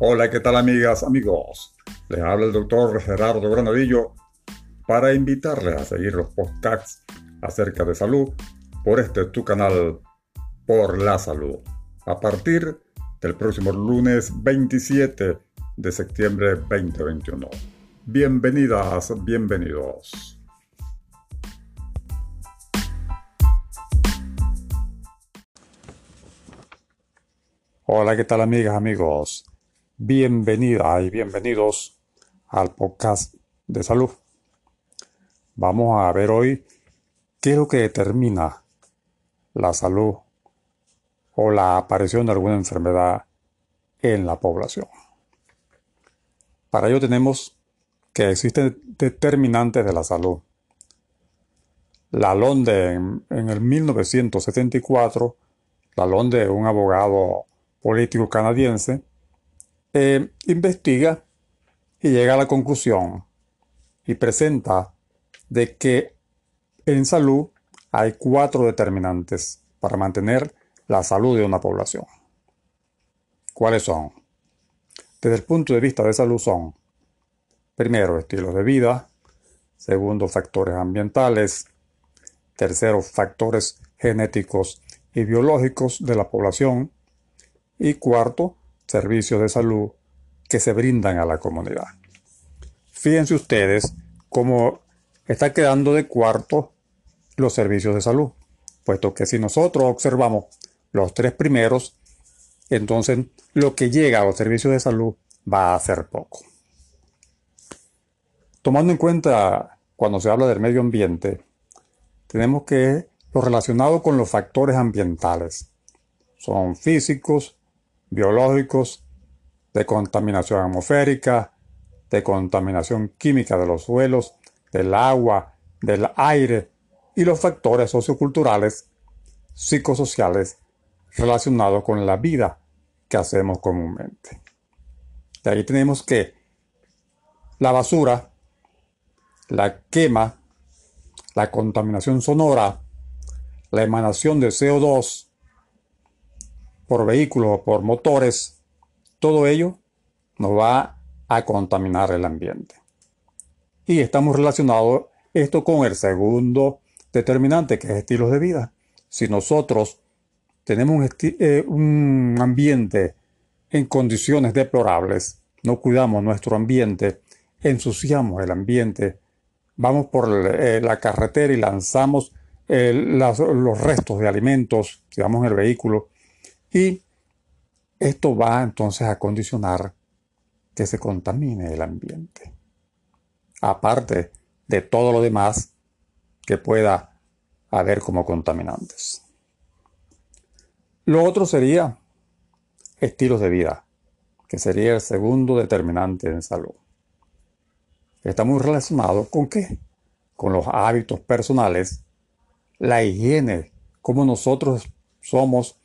Hola, ¿qué tal amigas, amigos? Les habla el doctor Gerardo Granadillo para invitarles a seguir los podcasts acerca de salud por este tu canal Por la Salud. A partir del próximo lunes 27 de septiembre 2021. Bienvenidas, bienvenidos. Hola, ¿qué tal amigas, amigos? Bienvenida y bienvenidos al podcast de salud. Vamos a ver hoy qué es lo que determina la salud o la aparición de alguna enfermedad en la población. Para ello tenemos que existen determinantes de la salud. La Londe en, en el 1974, la Londe, un abogado político canadiense, eh, investiga y llega a la conclusión y presenta de que en salud hay cuatro determinantes para mantener la salud de una población. ¿Cuáles son? Desde el punto de vista de salud son, primero, estilos de vida, segundo, factores ambientales, tercero, factores genéticos y biológicos de la población, y cuarto, servicios de salud que se brindan a la comunidad. Fíjense ustedes cómo está quedando de cuarto los servicios de salud, puesto que si nosotros observamos los tres primeros, entonces lo que llega a los servicios de salud va a ser poco. Tomando en cuenta cuando se habla del medio ambiente, tenemos que lo relacionado con los factores ambientales son físicos, biológicos, de contaminación atmosférica, de contaminación química de los suelos, del agua, del aire y los factores socioculturales, psicosociales relacionados con la vida que hacemos comúnmente. De ahí tenemos que la basura, la quema, la contaminación sonora, la emanación de CO2, por vehículos o por motores, todo ello nos va a contaminar el ambiente. Y estamos relacionados esto con el segundo determinante, que es estilos de vida. Si nosotros tenemos un, eh, ambiente en condiciones deplorables, no cuidamos nuestro ambiente, ensuciamos el ambiente, vamos por eh, la carretera y lanzamos los restos de alimentos, si vamos en el vehículo, y esto va entonces a condicionar que se contamine el ambiente. Aparte de todo lo demás que pueda haber como contaminantes. Lo otro sería estilos de vida, que sería el segundo determinante en salud. Está muy relacionado con qué? Con los hábitos personales, la higiene, cómo nosotros somos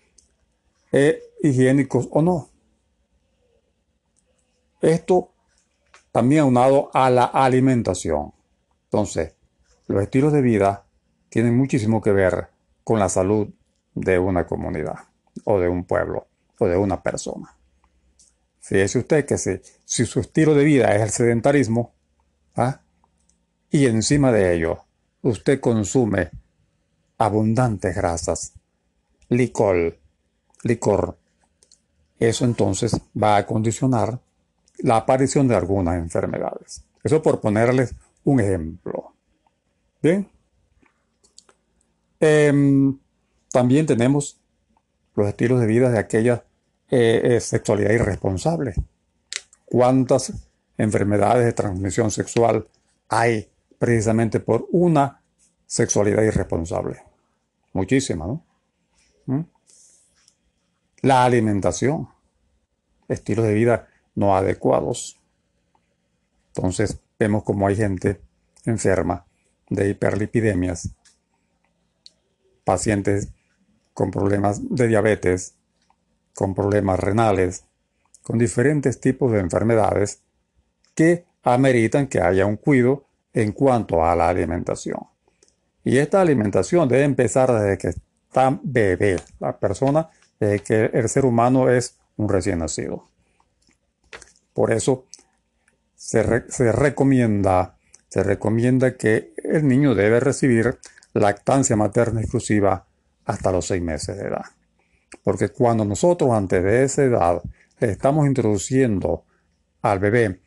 eh, higiénicos o no. Esto también aunado a la alimentación. Entonces, los estilos de vida tienen muchísimo que ver con la salud de una comunidad o de un pueblo o de una persona. Fíjese usted que si, su estilo de vida es el sedentarismo, ¿ah? y encima de ello usted consume abundantes grasas, licor, licor. Eso entonces va a condicionar la aparición de algunas enfermedades. Eso por ponerles un ejemplo. Bien. Em, también tenemos los estilos de vida de aquella eh, eh, sexualidad irresponsable. ¿Cuántas enfermedades de transmisión sexual hay precisamente por una sexualidad irresponsable? Muchísimas, ¿no? ¿Mm? La alimentación, estilos de vida no adecuados. Entonces vemos como hay gente enferma de hiperlipidemias, pacientes con problemas de diabetes, con problemas renales, con diferentes tipos de enfermedades que ameritan que haya un cuidado en cuanto a la alimentación. Y esta alimentación debe empezar desde que está bebé. La persona que el ser humano es un recién nacido. Por eso se, recomienda, se recomienda que el niño debe recibir lactancia materna exclusiva hasta los seis meses de edad. Porque cuando nosotros antes de esa edad le estamos introduciendo al bebé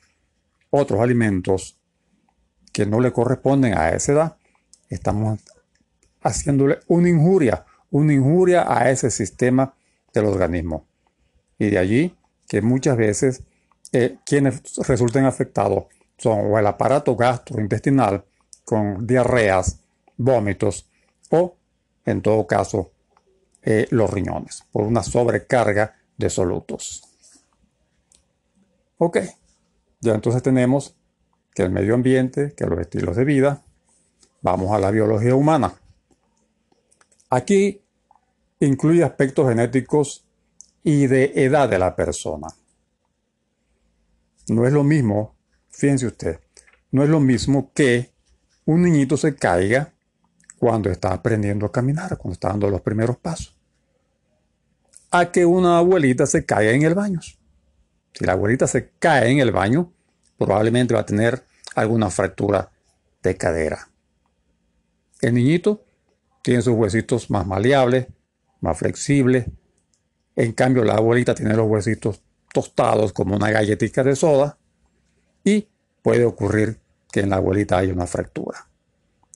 otros alimentos que no le corresponden a esa edad, estamos haciéndole una injuria, una injuria a ese sistema del organismo. Y de allí que muchas veces eh, quienes resulten afectados son o el aparato gastrointestinal con diarreas, vómitos o, en todo caso, eh, los riñones por una sobrecarga de solutos. Ok, ya entonces tenemos que el medio ambiente, que los estilos de vida, vamos a la biología humana. Aquí incluye aspectos genéticos y de edad de la persona. No es lo mismo, fíjense usted, no es lo mismo que un niñito se caiga cuando está aprendiendo a caminar, cuando está dando los primeros pasos, a que una abuelita se caiga en el baño. Si la abuelita se cae en el baño, probablemente va a tener alguna fractura de cadera. El niñito tiene sus huesitos más maleables, más flexibles. En cambio, la abuelita tiene los huesitos tostados como una galletita de soda y puede ocurrir que en la abuelita haya una fractura.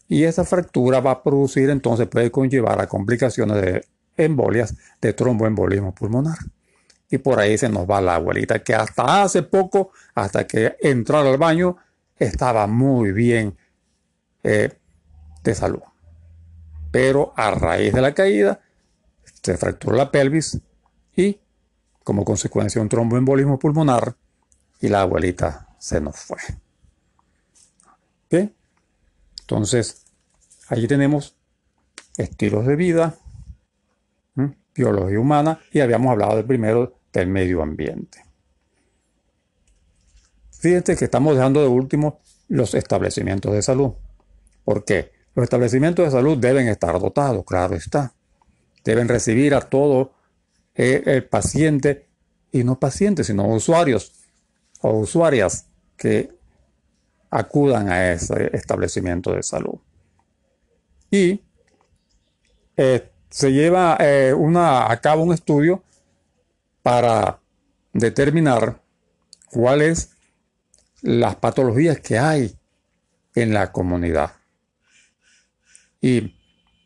Y esa fractura va a producir entonces, puede conllevar a complicaciones de embolias, de tromboembolismo pulmonar. Y por ahí se nos va la abuelita que hasta hace poco, hasta que entró al baño, estaba muy bien eh, de salud. Pero a raíz de la caída, se fracturó la pelvis y como consecuencia un tromboembolismo pulmonar y la abuelita se nos fue. Entonces, allí tenemos estilos de vida, biología humana y habíamos hablado del primero del medio ambiente. Fíjense que estamos dejando de último los establecimientos de salud. ¿Por qué? Los establecimientos de salud deben estar dotados, claro está. Deben recibir a todo eh, el paciente, y no pacientes, sino usuarios o usuarias que acudan a ese establecimiento de salud. Y eh, se lleva eh, una, a cabo un estudio para determinar cuáles las patologías que hay en la comunidad. Y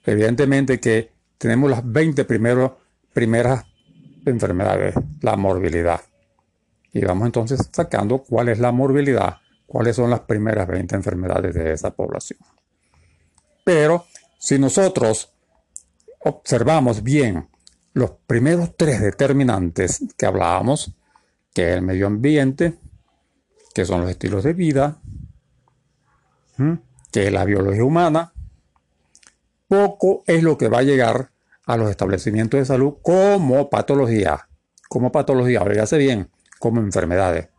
evidentemente que tenemos las 20 primeras enfermedades, la morbilidad. Y vamos entonces sacando cuál es la morbilidad, cuáles son las primeras 20 enfermedades de esa población. Pero si nosotros observamos bien los primeros tres determinantes que hablábamos, que es el medio ambiente, que son los estilos de vida, que es la biología humana, poco es lo que va a llegar a los establecimientos de salud como patología, como patología, oígase bien, como enfermedades.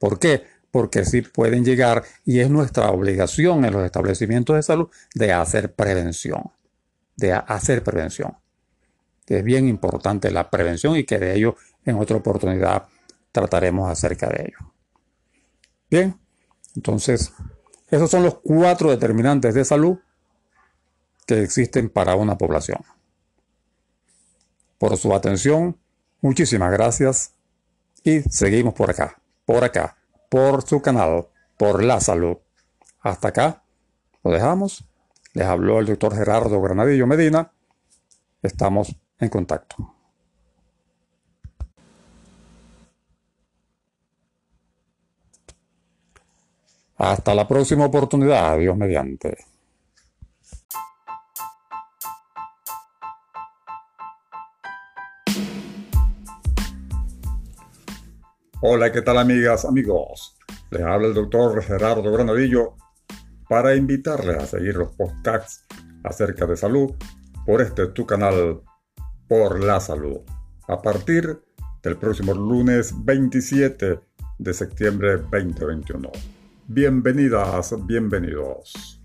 ¿Por qué? Porque sí pueden llegar y es nuestra obligación en los establecimientos de salud de hacer prevención, de hacer prevención. Es bien importante la prevención y que de ello en otra oportunidad trataremos acerca de ello. Bien, entonces, esos son los cuatro determinantes de salud que existen para una población. Por su atención, muchísimas gracias y seguimos por acá, por acá, por su canal, por la salud. Hasta acá, lo dejamos. Les habló el doctor Gerardo Granadillo Medina. Estamos en contacto. Hasta la próxima oportunidad, Dios mediante. Hola, ¿qué tal amigas, amigos? Les habla el doctor Gerardo Granadillo para invitarles a seguir los podcasts acerca de salud por este tu canal por la salud. A partir del próximo lunes 27 de septiembre 2021. Bienvenidas, bienvenidos.